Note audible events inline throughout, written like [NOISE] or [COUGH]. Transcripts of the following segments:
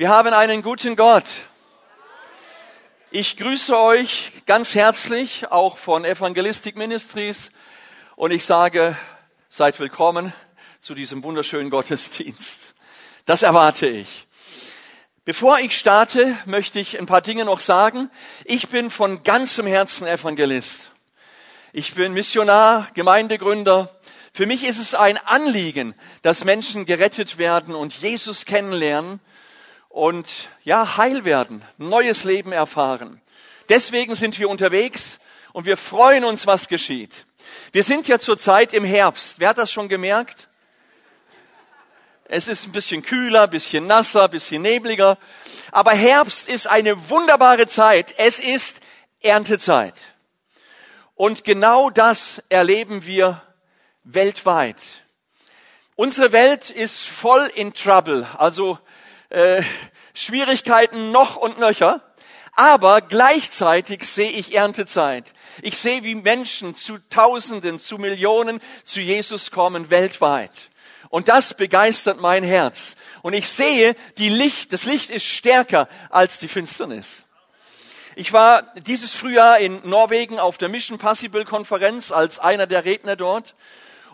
Wir haben einen guten Gott. Ich grüße euch ganz herzlich, auch von Evangelistic Ministries, und ich sage, seid willkommen zu diesem wunderschönen Gottesdienst. Das erwarte ich. Bevor ich starte, möchte ich ein paar Dinge noch sagen. Ich bin von ganzem Herzen Evangelist. Ich bin Missionar, Gemeindegründer. Für mich ist es ein Anliegen, dass Menschen gerettet werden und Jesus kennenlernen und ja, heil werden, neues Leben erfahren. Deswegen sind wir unterwegs und wir freuen uns, was geschieht. Wir sind ja zurzeit im Herbst. Wer hat das schon gemerkt? Es ist ein bisschen kühler, ein bisschen nasser, ein bisschen nebliger. Aber Herbst ist eine wunderbare Zeit. Es ist Erntezeit. Und genau das erleben wir weltweit. Unsere Welt ist voll in Trouble. Also äh, Schwierigkeiten noch und nöcher. Aber gleichzeitig sehe ich Erntezeit. Ich sehe, wie Menschen zu Tausenden, zu Millionen zu Jesus kommen weltweit. Und das begeistert mein Herz. Und ich sehe, die Licht, das Licht ist stärker als die Finsternis. Ich war dieses Frühjahr in Norwegen auf der Mission Possible Konferenz als einer der Redner dort.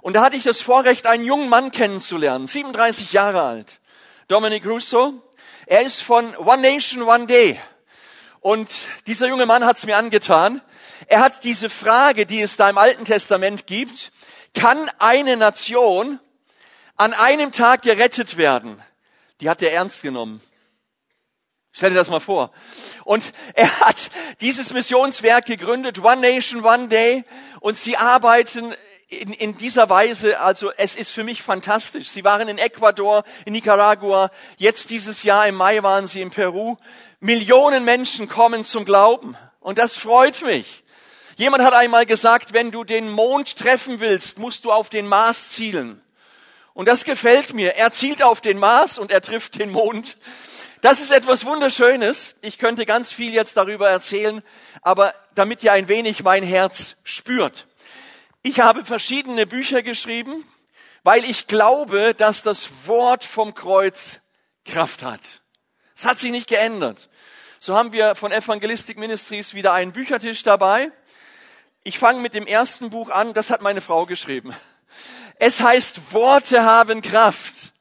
Und da hatte ich das Vorrecht, einen jungen Mann kennenzulernen, 37 Jahre alt. Dominic Russo. Er ist von One Nation, One Day. Und dieser junge Mann hat es mir angetan. Er hat diese Frage, die es da im Alten Testament gibt, kann eine Nation an einem Tag gerettet werden? Die hat er ernst genommen. Stell dir das mal vor. Und er hat dieses Missionswerk gegründet, One Nation, One Day. Und sie arbeiten in, in dieser Weise, also es ist für mich fantastisch. Sie waren in Ecuador, in Nicaragua, jetzt dieses Jahr im Mai waren sie in Peru. Millionen Menschen kommen zum Glauben und das freut mich. Jemand hat einmal gesagt, wenn du den Mond treffen willst, musst du auf den Mars zielen. Und das gefällt mir. Er zielt auf den Mars und er trifft den Mond. Das ist etwas Wunderschönes. Ich könnte ganz viel jetzt darüber erzählen, aber damit ihr ein wenig mein Herz spürt. Ich habe verschiedene Bücher geschrieben, weil ich glaube, dass das Wort vom Kreuz Kraft hat. Es hat sich nicht geändert. So haben wir von Evangelistic Ministries wieder einen Büchertisch dabei. Ich fange mit dem ersten Buch an, das hat meine Frau geschrieben. Es heißt, Worte haben Kraft.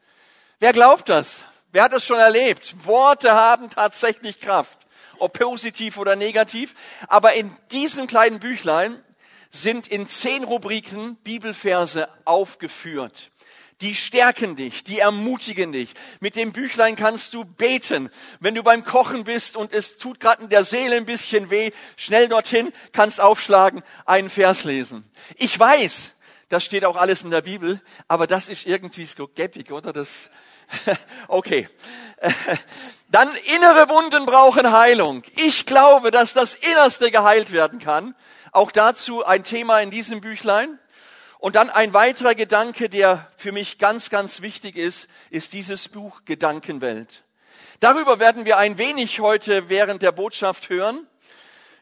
Wer glaubt das? Wer hat das schon erlebt? Worte haben tatsächlich Kraft, ob positiv oder negativ. Aber in diesem kleinen Büchlein sind in zehn Rubriken Bibelverse aufgeführt. Die stärken dich, die ermutigen dich. Mit dem Büchlein kannst du beten. Wenn du beim Kochen bist und es tut gerade in der Seele ein bisschen weh, schnell dorthin, kannst aufschlagen, einen Vers lesen. Ich weiß, das steht auch alles in der Bibel, aber das ist irgendwie so geppig, oder? Das, [LAUGHS] okay. [LAUGHS] Dann innere Wunden brauchen Heilung. Ich glaube, dass das Innerste geheilt werden kann. Auch dazu ein Thema in diesem Büchlein. Und dann ein weiterer Gedanke, der für mich ganz, ganz wichtig ist, ist dieses Buch Gedankenwelt. Darüber werden wir ein wenig heute während der Botschaft hören,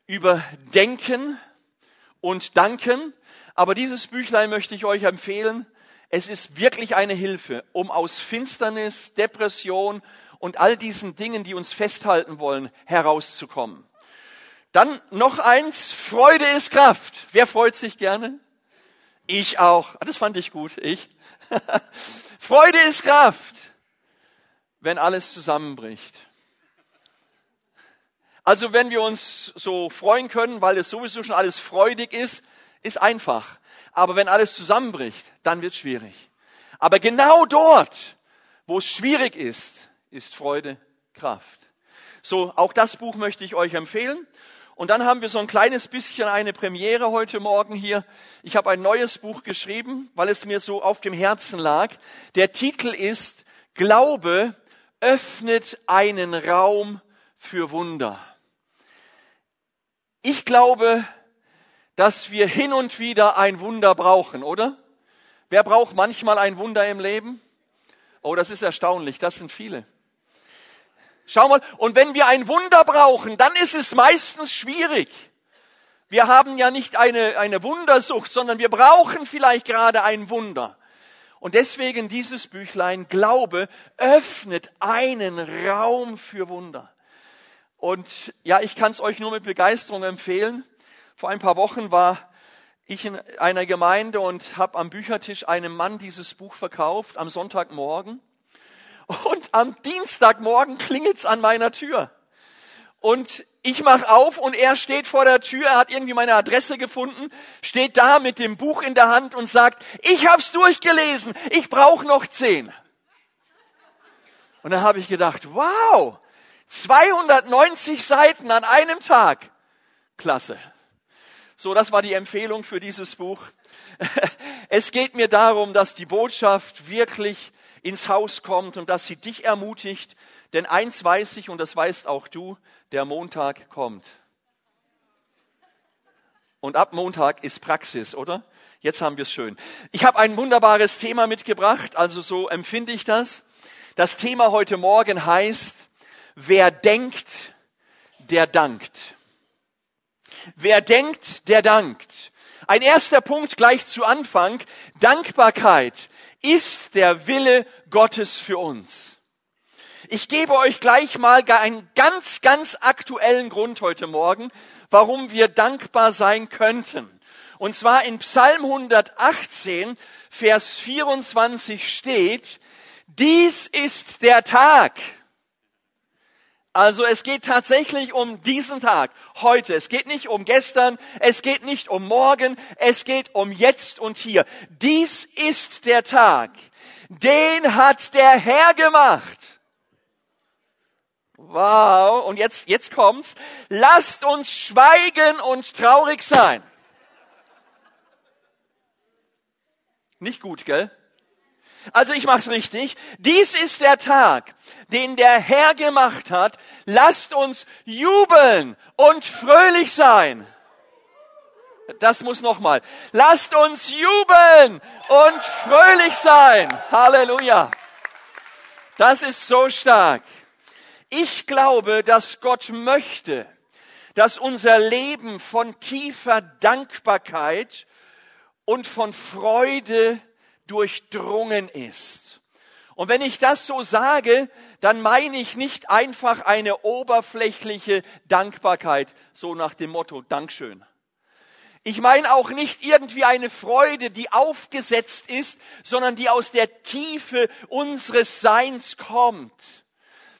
über Denken und Danken. Aber dieses Büchlein möchte ich euch empfehlen. Es ist wirklich eine Hilfe, um aus Finsternis, Depression und all diesen Dingen, die uns festhalten wollen, herauszukommen. Dann noch eins, Freude ist Kraft. Wer freut sich gerne? Ich auch. Ah, das fand ich gut, ich. [LAUGHS] Freude ist Kraft, wenn alles zusammenbricht. Also wenn wir uns so freuen können, weil es sowieso schon alles freudig ist, ist einfach. Aber wenn alles zusammenbricht, dann wird schwierig. Aber genau dort, wo es schwierig ist, ist Freude Kraft. So, auch das Buch möchte ich euch empfehlen. Und dann haben wir so ein kleines bisschen eine Premiere heute Morgen hier. Ich habe ein neues Buch geschrieben, weil es mir so auf dem Herzen lag. Der Titel ist Glaube öffnet einen Raum für Wunder. Ich glaube, dass wir hin und wieder ein Wunder brauchen, oder? Wer braucht manchmal ein Wunder im Leben? Oh, das ist erstaunlich, das sind viele. Schau mal, und wenn wir ein Wunder brauchen, dann ist es meistens schwierig. Wir haben ja nicht eine, eine Wundersucht, sondern wir brauchen vielleicht gerade ein Wunder. Und deswegen dieses Büchlein Glaube öffnet einen Raum für Wunder. Und ja, ich kann es euch nur mit Begeisterung empfehlen. Vor ein paar Wochen war ich in einer Gemeinde und habe am Büchertisch einem Mann dieses Buch verkauft, am Sonntagmorgen. Und am Dienstagmorgen klingelt's an meiner Tür. Und ich mach auf und er steht vor der Tür, er hat irgendwie meine Adresse gefunden, steht da mit dem Buch in der Hand und sagt, ich hab's durchgelesen, ich brauche noch zehn. Und dann habe ich gedacht, wow, 290 Seiten an einem Tag. Klasse. So, das war die Empfehlung für dieses Buch. [LAUGHS] Es geht mir darum, dass die Botschaft wirklich ins Haus kommt und dass sie dich ermutigt, denn eins weiß ich und das weißt auch du, der Montag kommt. Und ab Montag ist Praxis, oder? Jetzt haben wir es schön. Ich habe ein wunderbares Thema mitgebracht, also so empfinde ich das. Das Thema heute Morgen heißt, wer denkt, der dankt. Wer denkt, der dankt. Ein erster Punkt gleich zu Anfang. Dankbarkeit ist der Wille Gottes für uns. Ich gebe euch gleich mal einen ganz, ganz aktuellen Grund heute Morgen, warum wir dankbar sein könnten. Und zwar in Psalm 118, Vers 24 steht, dies ist der Tag, also es geht tatsächlich um diesen Tag, heute. Es geht nicht um gestern, es geht nicht um morgen, es geht um jetzt und hier. Dies ist der Tag, den hat der Herr gemacht. Wow, und jetzt, jetzt kommt's. Lasst uns schweigen und traurig sein. Nicht gut, gell? Also ich mach's richtig. Dies ist der Tag, den der Herr gemacht hat. Lasst uns jubeln und fröhlich sein. Das muss nochmal. Lasst uns jubeln und fröhlich sein. Halleluja. Das ist so stark. Ich glaube, dass Gott möchte, dass unser Leben von tiefer Dankbarkeit und von Freude durchdrungen ist. Und wenn ich das so sage, dann meine ich nicht einfach eine oberflächliche Dankbarkeit, so nach dem Motto Dankeschön. Ich meine auch nicht irgendwie eine Freude, die aufgesetzt ist, sondern die aus der Tiefe unseres Seins kommt.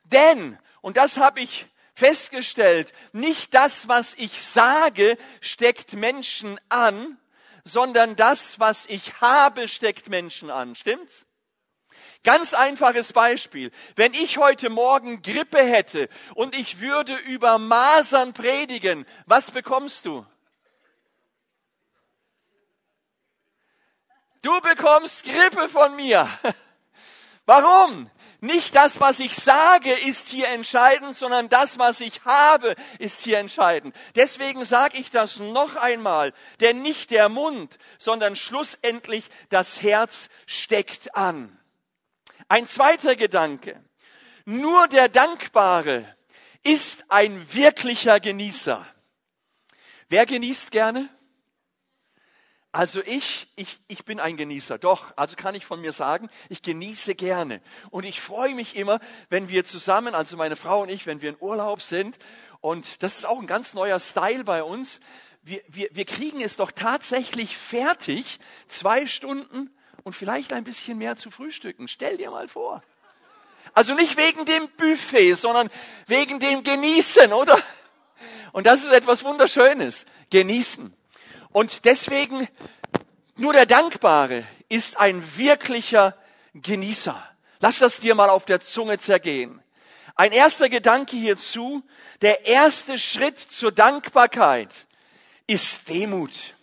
Denn, und das habe ich festgestellt, nicht das, was ich sage, steckt Menschen an, sondern das, was ich habe, steckt Menschen an. Stimmt's? Ganz einfaches Beispiel. Wenn ich heute Morgen Grippe hätte und ich würde über Masern predigen, was bekommst du? Du bekommst Grippe von mir. [LAUGHS] Warum? Nicht das, was ich sage, ist hier entscheidend, sondern das, was ich habe, ist hier entscheidend. Deswegen sage ich das noch einmal, denn nicht der Mund, sondern schlussendlich das Herz steckt an. Ein zweiter Gedanke. Nur der Dankbare ist ein wirklicher Genießer. Wer genießt gerne? Also ich, ich, ich bin ein Genießer, doch, also kann ich von mir sagen, ich genieße gerne. Und ich freue mich immer, wenn wir zusammen, also meine Frau und ich, wenn wir in Urlaub sind. Und das ist auch ein ganz neuer Style bei uns. Wir, wir, wir kriegen es doch tatsächlich fertig, zwei Stunden und vielleicht ein bisschen mehr zu frühstücken. Stell dir mal vor. Also nicht wegen dem Buffet, sondern wegen dem Genießen, oder? Und das ist etwas Wunderschönes. Genießen. Und deswegen, nur der Dankbare ist ein wirklicher Genießer. Lass das dir mal auf der Zunge zergehen. Ein erster Gedanke hierzu, der erste Schritt zur Dankbarkeit ist Demut.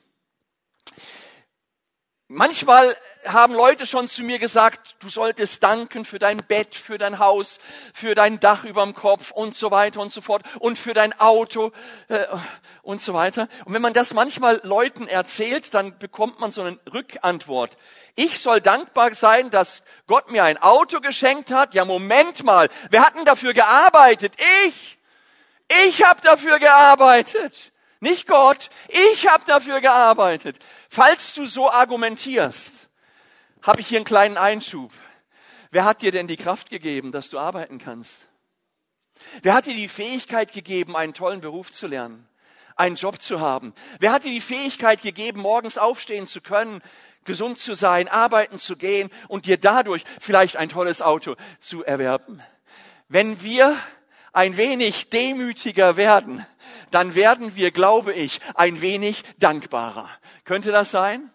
Manchmal haben Leute schon zu mir gesagt, du solltest danken für dein Bett, für dein Haus, für dein Dach überm Kopf und so weiter und so fort und für dein Auto äh, und so weiter. Und wenn man das manchmal Leuten erzählt, dann bekommt man so eine Rückantwort. Ich soll dankbar sein, dass Gott mir ein Auto geschenkt hat. Ja, Moment mal, wer hat denn dafür gearbeitet? Ich. Ich habe dafür gearbeitet. Nicht Gott. Ich habe dafür gearbeitet. Falls du so argumentierst, habe ich hier einen kleinen Einschub. Wer hat dir denn die Kraft gegeben, dass du arbeiten kannst? Wer hat dir die Fähigkeit gegeben, einen tollen Beruf zu lernen, einen Job zu haben? Wer hat dir die Fähigkeit gegeben, morgens aufstehen zu können, gesund zu sein, arbeiten zu gehen und dir dadurch vielleicht ein tolles Auto zu erwerben? Wenn wir ein wenig demütiger werden, dann werden wir, glaube ich, ein wenig dankbarer. Könnte das sein?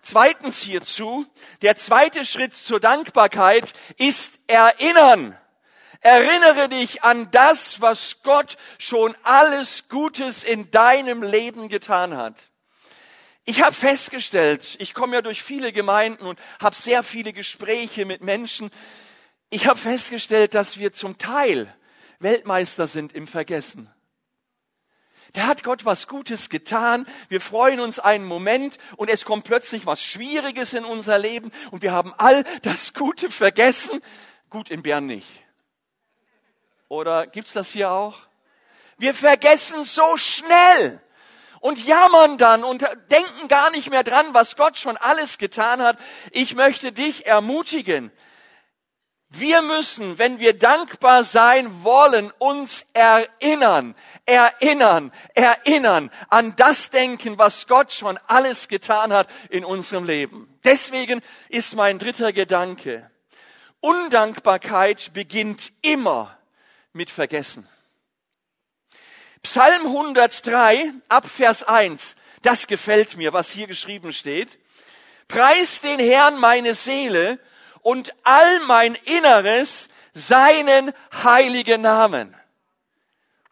Zweitens hierzu, der zweite Schritt zur Dankbarkeit ist erinnern. Erinnere dich an das, was Gott schon alles Gutes in deinem Leben getan hat. Ich habe festgestellt, ich komme ja durch viele Gemeinden und habe sehr viele Gespräche mit Menschen. Ich habe festgestellt, dass wir zum Teil Weltmeister sind im Vergessen. Da hat Gott was Gutes getan. Wir freuen uns einen Moment und es kommt plötzlich was Schwieriges in unser Leben und wir haben all das Gute vergessen. Gut in Bern nicht. Oder gibt's das hier auch? Wir vergessen so schnell und jammern dann und denken gar nicht mehr dran, was Gott schon alles getan hat. Ich möchte dich ermutigen. Wir müssen, wenn wir dankbar sein wollen, uns erinnern, erinnern, erinnern an das Denken, was Gott schon alles getan hat in unserem Leben. Deswegen ist mein dritter Gedanke, Undankbarkeit beginnt immer mit Vergessen. Psalm 103 ab Vers 1, das gefällt mir, was hier geschrieben steht. Preis den Herrn meine Seele und all mein Inneres seinen heiligen Namen.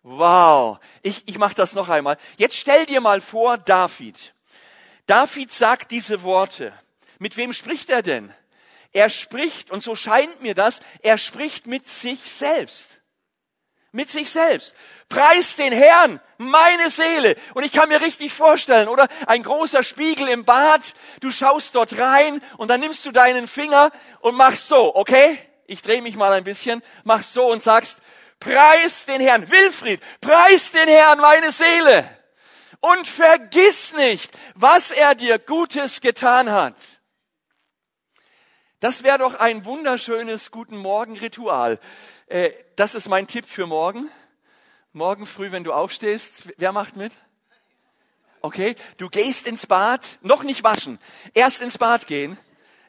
Wow, ich, ich mache das noch einmal. Jetzt stell dir mal vor, David. David sagt diese Worte. Mit wem spricht er denn? Er spricht, und so scheint mir das, er spricht mit sich selbst mit sich selbst. Preis den Herrn, meine Seele. Und ich kann mir richtig vorstellen, oder? Ein großer Spiegel im Bad, du schaust dort rein und dann nimmst du deinen Finger und machst so, okay? Ich drehe mich mal ein bisschen, machst so und sagst, preis den Herrn, Wilfried, preis den Herrn, meine Seele. Und vergiss nicht, was er dir Gutes getan hat. Das wäre doch ein wunderschönes Guten Morgen Ritual. Äh, das ist mein Tipp für morgen. Morgen früh, wenn du aufstehst, wer macht mit? Okay, du gehst ins Bad, noch nicht waschen, erst ins Bad gehen,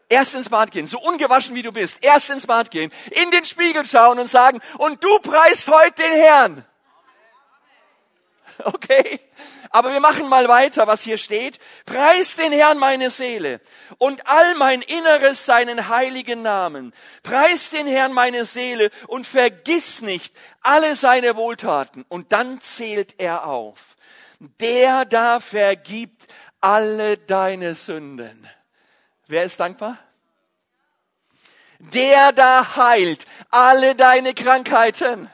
erst ins Bad gehen, so ungewaschen wie du bist, erst ins Bad gehen, in den Spiegel schauen und sagen, und du preist heute den Herrn. [LAUGHS] Okay? Aber wir machen mal weiter, was hier steht. Preis den Herrn meine Seele und all mein Inneres seinen heiligen Namen. Preis den Herrn meine Seele und vergiss nicht alle seine Wohltaten. Und dann zählt er auf. Der da vergibt alle deine Sünden. Wer ist dankbar? Der da heilt alle deine Krankheiten.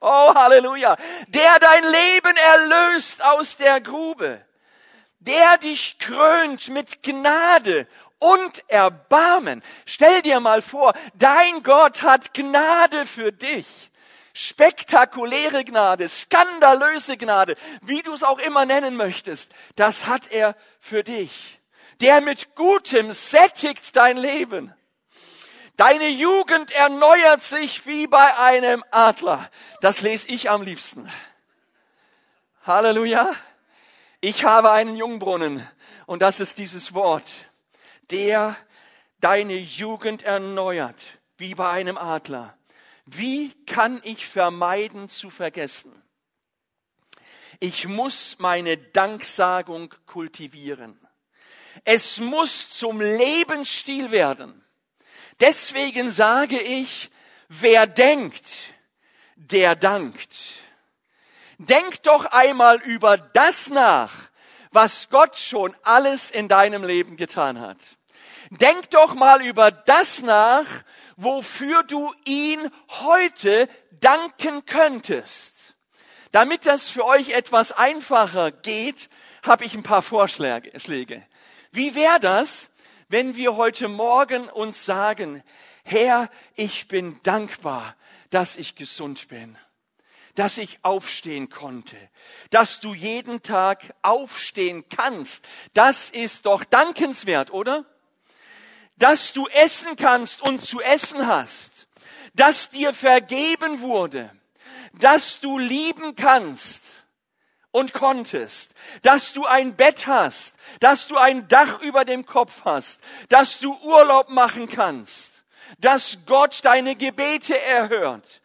Oh, Halleluja. Der dein Leben erlöst aus der Grube. Der dich krönt mit Gnade und Erbarmen. Stell dir mal vor, dein Gott hat Gnade für dich. Spektakuläre Gnade, skandalöse Gnade, wie du es auch immer nennen möchtest, das hat er für dich. Der mit Gutem sättigt dein Leben. Deine Jugend erneuert sich wie bei einem Adler. Das lese ich am liebsten. Halleluja. Ich habe einen Jungbrunnen und das ist dieses Wort, der deine Jugend erneuert wie bei einem Adler. Wie kann ich vermeiden zu vergessen? Ich muss meine Danksagung kultivieren. Es muss zum Lebensstil werden. Deswegen sage ich, wer denkt, der dankt. Denk doch einmal über das nach, was Gott schon alles in deinem Leben getan hat. Denk doch mal über das nach, wofür du ihn heute danken könntest. Damit das für euch etwas einfacher geht, habe ich ein paar Vorschläge. Wie wäre das, wenn wir heute Morgen uns sagen, Herr, ich bin dankbar, dass ich gesund bin, dass ich aufstehen konnte, dass du jeden Tag aufstehen kannst, das ist doch dankenswert, oder? dass du essen kannst und zu essen hast, dass dir vergeben wurde, dass du lieben kannst und konntest, dass du ein Bett hast, dass du ein Dach über dem Kopf hast, dass du Urlaub machen kannst, dass Gott deine Gebete erhört,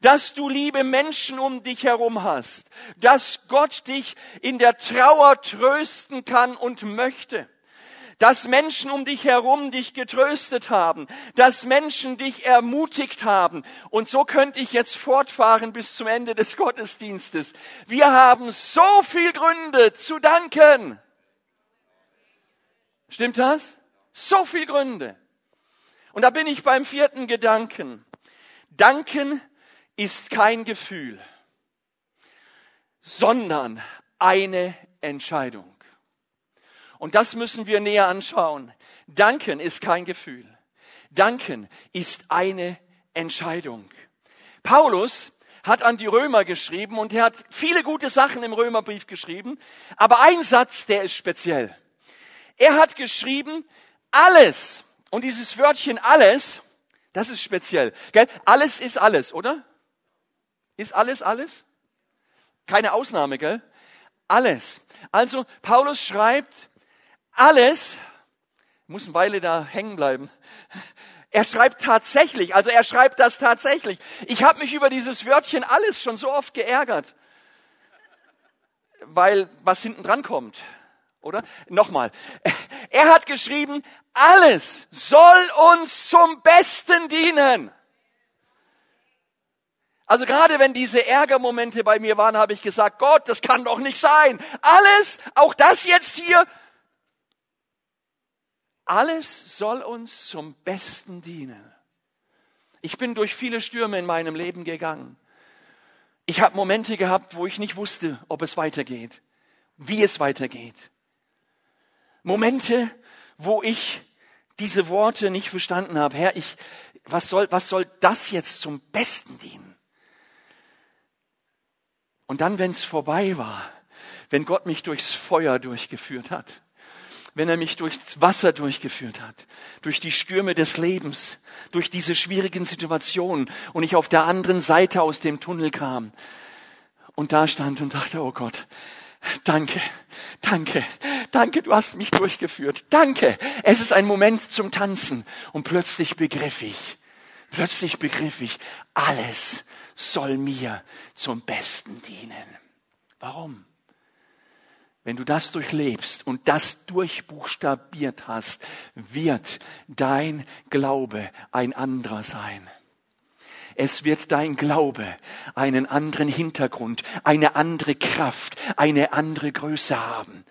dass du liebe Menschen um dich herum hast, dass Gott dich in der Trauer trösten kann und möchte dass Menschen um dich herum dich getröstet haben, dass Menschen dich ermutigt haben. Und so könnte ich jetzt fortfahren bis zum Ende des Gottesdienstes. Wir haben so viel Gründe zu danken. Stimmt das? So viel Gründe. Und da bin ich beim vierten Gedanken. Danken ist kein Gefühl, sondern eine Entscheidung. Und das müssen wir näher anschauen. Danken ist kein Gefühl. Danken ist eine Entscheidung. Paulus hat an die Römer geschrieben und er hat viele gute Sachen im Römerbrief geschrieben, aber ein Satz, der ist speziell. Er hat geschrieben, alles, und dieses Wörtchen alles, das ist speziell. Gell? Alles ist alles, oder? Ist alles alles? Keine Ausnahme, gell? Alles. Also Paulus schreibt, alles, muss eine Weile da hängen bleiben. Er schreibt tatsächlich, also er schreibt das tatsächlich. Ich habe mich über dieses Wörtchen alles schon so oft geärgert, weil was hinten dran kommt, oder? Nochmal. Er hat geschrieben, alles soll uns zum Besten dienen. Also gerade wenn diese Ärgermomente bei mir waren, habe ich gesagt, Gott, das kann doch nicht sein. Alles, auch das jetzt hier, alles soll uns zum Besten dienen. Ich bin durch viele Stürme in meinem Leben gegangen. Ich habe Momente gehabt, wo ich nicht wusste, ob es weitergeht, wie es weitergeht. Momente, wo ich diese Worte nicht verstanden habe. Herr, ich, was soll, was soll das jetzt zum Besten dienen? Und dann, wenn es vorbei war, wenn Gott mich durchs Feuer durchgeführt hat, wenn er mich durchs Wasser durchgeführt hat, durch die Stürme des Lebens, durch diese schwierigen Situationen und ich auf der anderen Seite aus dem Tunnel kam und da stand und dachte, oh Gott, danke, danke, danke, du hast mich durchgeführt, danke, es ist ein Moment zum Tanzen und plötzlich begriff ich, plötzlich begriff ich, alles soll mir zum Besten dienen. Warum? Wenn du das durchlebst und das durchbuchstabiert hast, wird dein Glaube ein anderer sein. Es wird dein Glaube einen anderen Hintergrund, eine andere Kraft, eine andere Größe haben.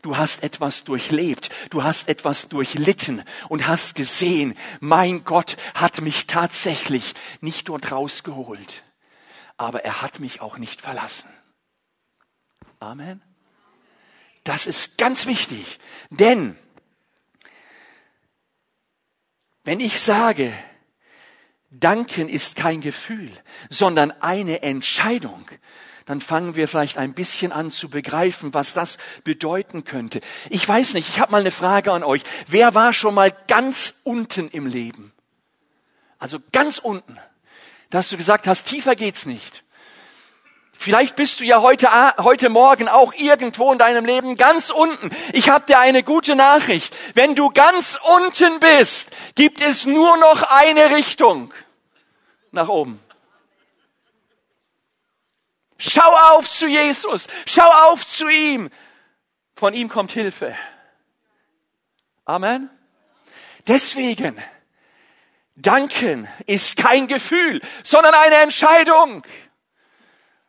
Du hast etwas durchlebt, du hast etwas durchlitten und hast gesehen, mein Gott hat mich tatsächlich nicht dort rausgeholt, aber er hat mich auch nicht verlassen. Amen. Das ist ganz wichtig, denn wenn ich sage, Danken ist kein Gefühl, sondern eine Entscheidung, dann fangen wir vielleicht ein bisschen an zu begreifen, was das bedeuten könnte. Ich weiß nicht, ich habe mal eine Frage an euch. Wer war schon mal ganz unten im Leben? Also ganz unten. Dass du gesagt hast, tiefer geht's nicht. Vielleicht bist du ja heute, heute Morgen auch irgendwo in deinem Leben ganz unten. Ich habe dir eine gute Nachricht. Wenn du ganz unten bist, gibt es nur noch eine Richtung. Nach oben. Schau auf zu Jesus. Schau auf zu ihm. Von ihm kommt Hilfe. Amen. Deswegen, danken ist kein Gefühl, sondern eine Entscheidung.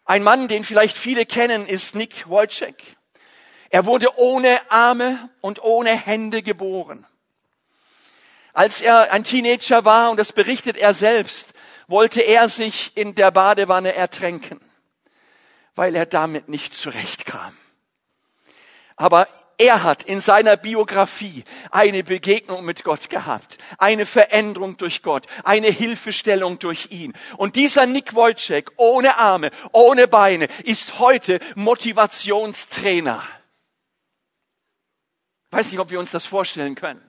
Ein Mann, den vielleicht viele kennen, ist Nick Wojcik. Er wurde ohne Arme und ohne Hände geboren. Als er ein Teenager war, und das berichtet er selbst, wollte er sich in der Badewanne ertränken, weil er damit nicht zurechtkam. Aber er hat in seiner Biografie eine Begegnung mit Gott gehabt, eine Veränderung durch Gott, eine Hilfestellung durch ihn. Und dieser Nick Wojcik ohne Arme, ohne Beine ist heute Motivationstrainer. Weiß nicht, ob wir uns das vorstellen können.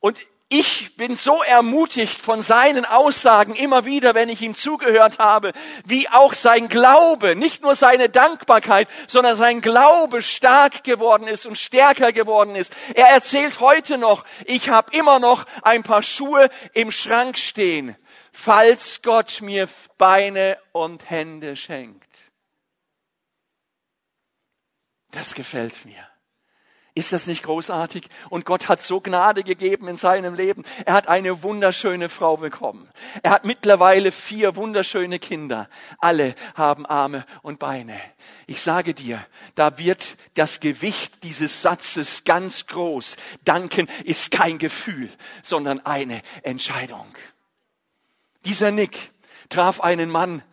Und ich bin so ermutigt von seinen Aussagen immer wieder, wenn ich ihm zugehört habe, wie auch sein Glaube, nicht nur seine Dankbarkeit, sondern sein Glaube stark geworden ist und stärker geworden ist. Er erzählt heute noch, ich habe immer noch ein paar Schuhe im Schrank stehen, falls Gott mir Beine und Hände schenkt. Das gefällt mir. Ist das nicht großartig? Und Gott hat so Gnade gegeben in seinem Leben. Er hat eine wunderschöne Frau bekommen. Er hat mittlerweile vier wunderschöne Kinder. Alle haben Arme und Beine. Ich sage dir, da wird das Gewicht dieses Satzes ganz groß. Danken ist kein Gefühl, sondern eine Entscheidung. Dieser Nick traf einen Mann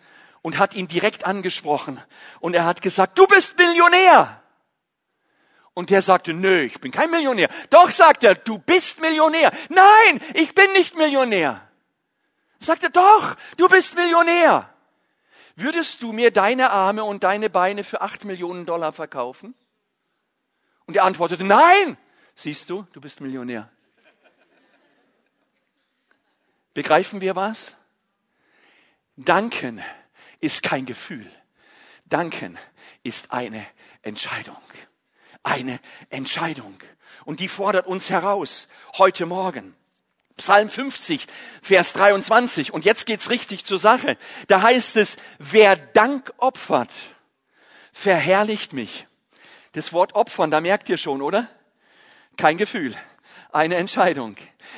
und hat ihn direkt angesprochen. Und er hat gesagt, du bist Millionär. Und der sagte, nö, ich bin kein Millionär. Doch, sagt er, du bist Millionär. Nein, ich bin nicht Millionär. Sagt er, doch, du bist Millionär. Würdest du mir deine Arme und deine Beine für acht Millionen Dollar verkaufen? Und er antwortete, nein. Siehst du, du bist Millionär. Begreifen wir was? Danken ist kein Gefühl. Danken ist eine Entscheidung eine Entscheidung. Und die fordert uns heraus heute Morgen. Psalm 50, Vers 23. Und jetzt geht's richtig zur Sache. Da heißt es, wer Dank opfert, verherrlicht mich. Das Wort opfern, da merkt ihr schon, oder? Kein Gefühl, eine Entscheidung.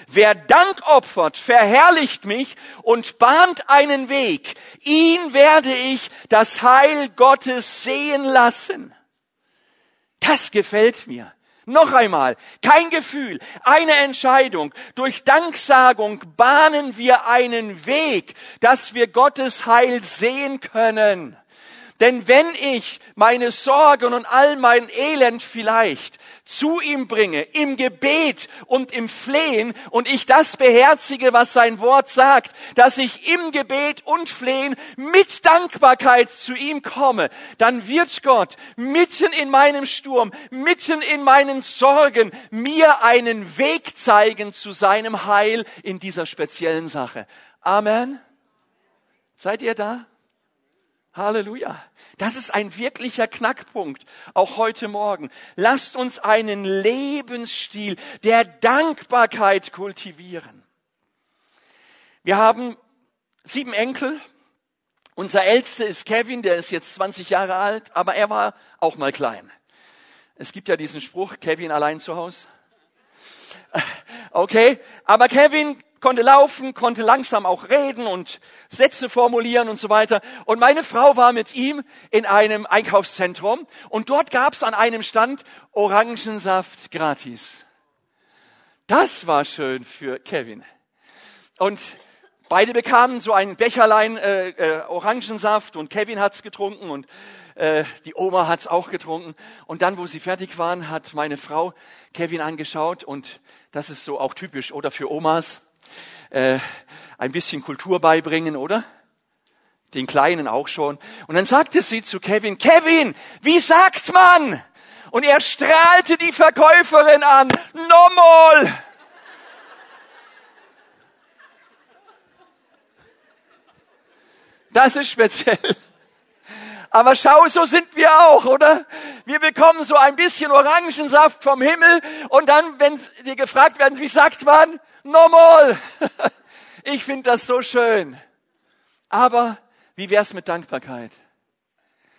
Wer Dank opfert, verherrlicht mich und bahnt einen Weg. Ihn werde ich das Heil Gottes sehen lassen. Das gefällt mir. Noch einmal, kein Gefühl, eine Entscheidung. Durch Danksagung bahnen wir einen Weg, dass wir Gottes Heil sehen können. Denn wenn ich meine Sorgen und all mein Elend vielleicht zu ihm bringe, im Gebet und im Flehen, und ich das beherzige, was sein Wort sagt, dass ich im Gebet und Flehen mit Dankbarkeit zu ihm komme, dann wird Gott mitten in meinem Sturm, mitten in meinen Sorgen mir einen Weg zeigen zu seinem Heil in dieser speziellen Sache. Amen. Seid ihr da? Halleluja. Das ist ein wirklicher Knackpunkt, auch heute Morgen. Lasst uns einen Lebensstil der Dankbarkeit kultivieren. Wir haben sieben Enkel. Unser ältester ist Kevin, der ist jetzt 20 Jahre alt, aber er war auch mal klein. Es gibt ja diesen Spruch, Kevin allein zu Hause. [LAUGHS] Okay, aber Kevin konnte laufen, konnte langsam auch reden und Sätze formulieren und so weiter. Und meine Frau war mit ihm in einem Einkaufszentrum und dort gab es an einem Stand Orangensaft gratis. Das war schön für Kevin. Und beide bekamen so ein Becherlein äh, äh, Orangensaft und Kevin hat's getrunken und äh, die Oma hat's auch getrunken. Und dann, wo sie fertig waren, hat meine Frau Kevin angeschaut und das ist so auch typisch oder für Omas äh, ein bisschen Kultur beibringen, oder? Den Kleinen auch schon. Und dann sagte sie zu Kevin, Kevin, wie sagt man? Und er strahlte die Verkäuferin an. Nochmal! Das ist speziell. Aber schau, so sind wir auch, oder? Wir bekommen so ein bisschen Orangensaft vom Himmel und dann, wenn wir gefragt werden, wie sagt man? Normal. [LAUGHS] Ich finde das so schön. Aber wie wär's mit Dankbarkeit?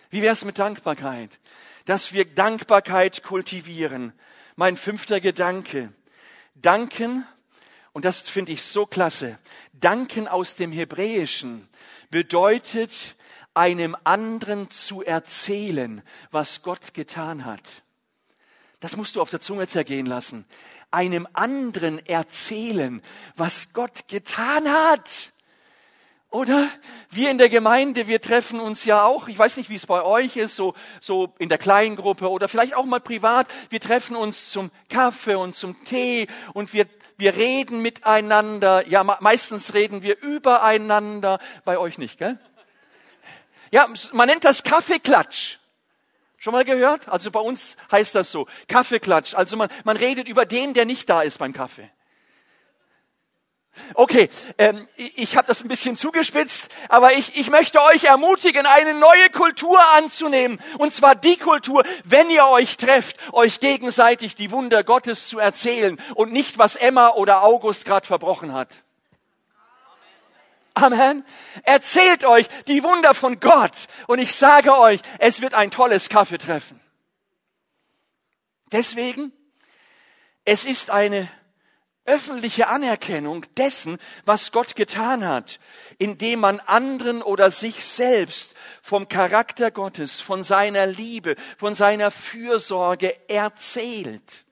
Wie wär's mit Dankbarkeit? Dass wir Dankbarkeit kultivieren. Mein fünfter Gedanke. Danken, und das finde ich so klasse. Danken aus dem Hebräischen bedeutet, einem anderen zu erzählen, was Gott getan hat. Das musst du auf der Zunge zergehen lassen. Einem anderen erzählen, was Gott getan hat. Oder? Wir in der Gemeinde, wir treffen uns ja auch, ich weiß nicht, wie es bei euch ist, so, so in der Kleingruppe oder vielleicht auch mal privat. Wir treffen uns zum Kaffee und zum Tee und wir, wir reden miteinander. Ja, meistens reden wir übereinander. Bei euch nicht, gell? Ja, man nennt das Kaffeeklatsch. Schon mal gehört? Also bei uns heißt das so, Kaffeeklatsch. Also man, man redet über den, der nicht da ist beim Kaffee. Okay, ähm, ich habe das ein bisschen zugespitzt, aber ich, ich möchte euch ermutigen, eine neue Kultur anzunehmen. Und zwar die Kultur, wenn ihr euch trefft, euch gegenseitig die Wunder Gottes zu erzählen und nicht, was Emma oder August gerade verbrochen hat. Amen. Erzählt euch die Wunder von Gott. Und ich sage euch, es wird ein tolles Kaffeetreffen. Deswegen, es ist eine öffentliche Anerkennung dessen, was Gott getan hat, indem man anderen oder sich selbst vom Charakter Gottes, von seiner Liebe, von seiner Fürsorge erzählt.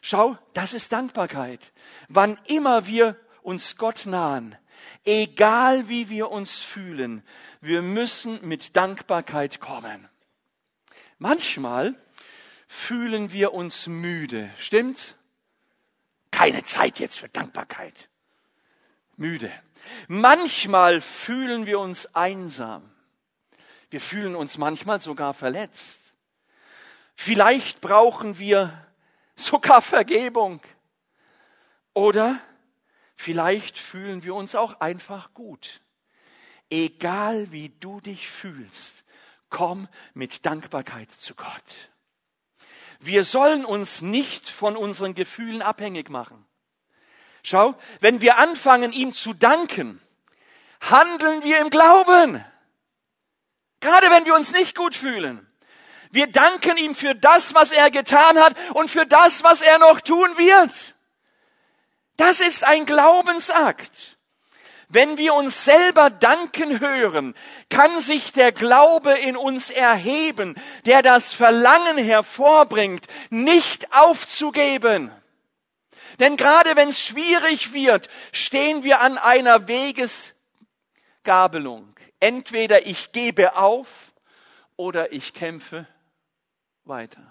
Schau, das ist Dankbarkeit. Wann immer wir uns Gott nahen, egal wie wir uns fühlen, wir müssen mit Dankbarkeit kommen. Manchmal fühlen wir uns müde, stimmt's? Keine Zeit jetzt für Dankbarkeit. Müde. Manchmal fühlen wir uns einsam. Wir fühlen uns manchmal sogar verletzt. Vielleicht brauchen wir sogar Vergebung. Oder vielleicht fühlen wir uns auch einfach gut. Egal wie du dich fühlst, komm mit Dankbarkeit zu Gott. Wir sollen uns nicht von unseren Gefühlen abhängig machen. Schau, wenn wir anfangen, ihm zu danken, handeln wir im Glauben. Gerade wenn wir uns nicht gut fühlen. Wir danken ihm für das, was er getan hat und für das, was er noch tun wird. Das ist ein Glaubensakt. Wenn wir uns selber danken hören, kann sich der Glaube in uns erheben, der das Verlangen hervorbringt, nicht aufzugeben. Denn gerade wenn es schwierig wird, stehen wir an einer Wegesgabelung. Entweder ich gebe auf oder ich kämpfe weiter.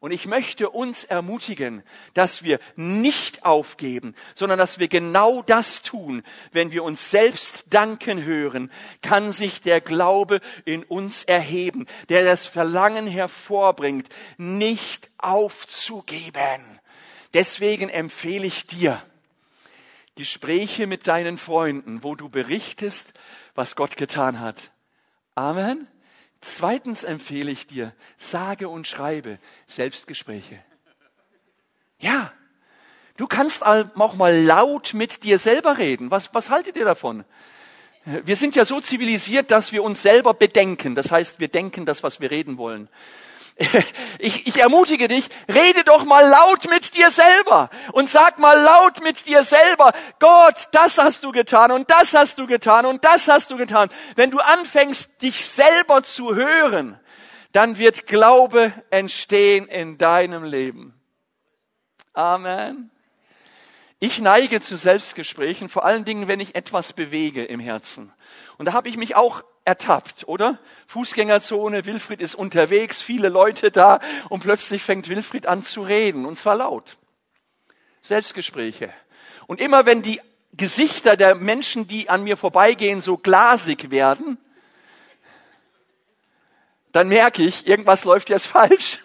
Und ich möchte uns ermutigen, dass wir nicht aufgeben, sondern dass wir genau das tun. Wenn wir uns selbst danken hören, kann sich der Glaube in uns erheben, der das Verlangen hervorbringt, nicht aufzugeben. Deswegen empfehle ich dir, Gespräche mit deinen Freunden, wo du berichtest, was Gott getan hat. Amen. Zweitens empfehle ich dir, sage und schreibe Selbstgespräche. Ja, du kannst auch mal laut mit dir selber reden. Was, was haltet ihr davon? Wir sind ja so zivilisiert, dass wir uns selber bedenken. Das heißt, wir denken das, was wir reden wollen. [LAUGHS] Ich, ich ermutige dich, rede doch mal laut mit dir selber und sag mal laut mit dir selber, Gott, das hast du getan und das hast du getan und das hast du getan. Wenn du anfängst, dich selber zu hören, dann wird Glaube entstehen in deinem Leben. Amen. Ich neige zu Selbstgesprächen, vor allen Dingen, wenn ich etwas bewege im Herzen. Und da habe ich mich auch ertappt, oder? Fußgängerzone, Wilfried ist unterwegs, viele Leute da und plötzlich fängt Wilfried an zu reden und zwar laut. Selbstgespräche. Und immer wenn die Gesichter der Menschen, die an mir vorbeigehen, so glasig werden, dann merke ich, irgendwas läuft jetzt [LAUGHS] falsch.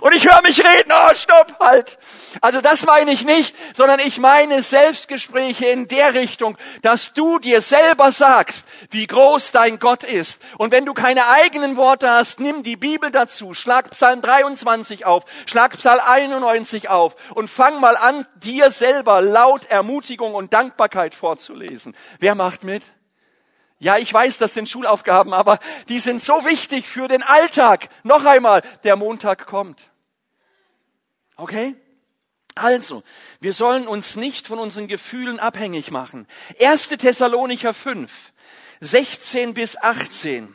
Und ich höre mich reden, oh, stopp, halt. Also das meine ich nicht, sondern ich meine Selbstgespräche in der Richtung, dass du dir selber sagst, wie groß dein Gott ist. Und wenn du keine eigenen Worte hast, nimm die Bibel dazu, schlag Psalm 23 auf, schlag Psalm 91 auf und fang mal an, dir selber laut Ermutigung und Dankbarkeit vorzulesen. Wer macht mit? Ja, ich weiß, das sind Schulaufgaben, aber die sind so wichtig für den Alltag. Noch einmal, der Montag kommt. Okay? Also, wir sollen uns nicht von unseren Gefühlen abhängig machen. 1. Thessalonicher 5, 16 bis 18.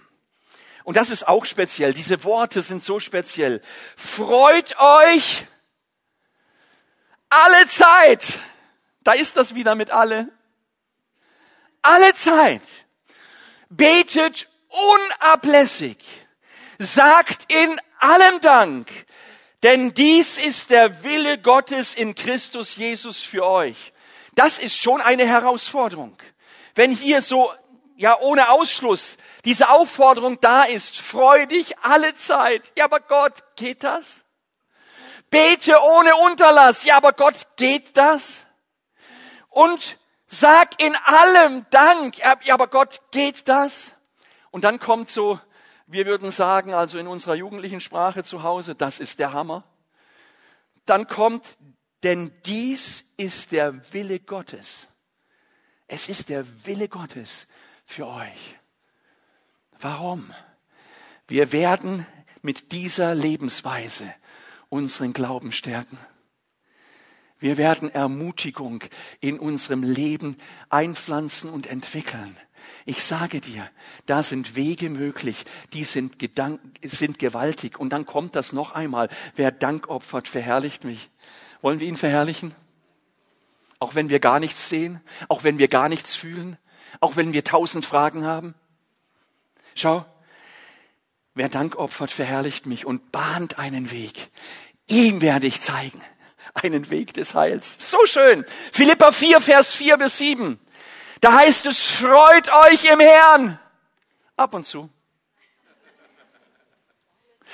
Und das ist auch speziell. Diese Worte sind so speziell. Freut euch alle Zeit. Da ist das wieder mit alle. Alle Zeit betet unablässig, sagt in allem Dank, denn dies ist der Wille Gottes in Christus Jesus für euch. Das ist schon eine Herausforderung. Wenn hier so, ja, ohne Ausschluss diese Aufforderung da ist, freu dich alle Zeit. Ja, aber Gott, geht das? Bete ohne Unterlass. Ja, aber Gott, geht das? Und sag in allem Dank. Ja, aber Gott, geht das? Und dann kommt so, wir würden sagen, also in unserer jugendlichen Sprache zu Hause, das ist der Hammer. Dann kommt, denn dies ist der Wille Gottes. Es ist der Wille Gottes für euch. Warum? Wir werden mit dieser Lebensweise unseren Glauben stärken. Wir werden Ermutigung in unserem Leben einpflanzen und entwickeln. Ich sage dir, da sind Wege möglich, die sind, Gedank sind gewaltig. Und dann kommt das noch einmal. Wer Dank opfert, verherrlicht mich. Wollen wir ihn verherrlichen? Auch wenn wir gar nichts sehen, auch wenn wir gar nichts fühlen, auch wenn wir tausend Fragen haben. Schau, wer Dank opfert, verherrlicht mich und bahnt einen Weg. Ihm werde ich zeigen, einen Weg des Heils. So schön. Philippa 4, Vers 4 bis 7. Da heißt es, freut euch im Herrn. Ab und zu.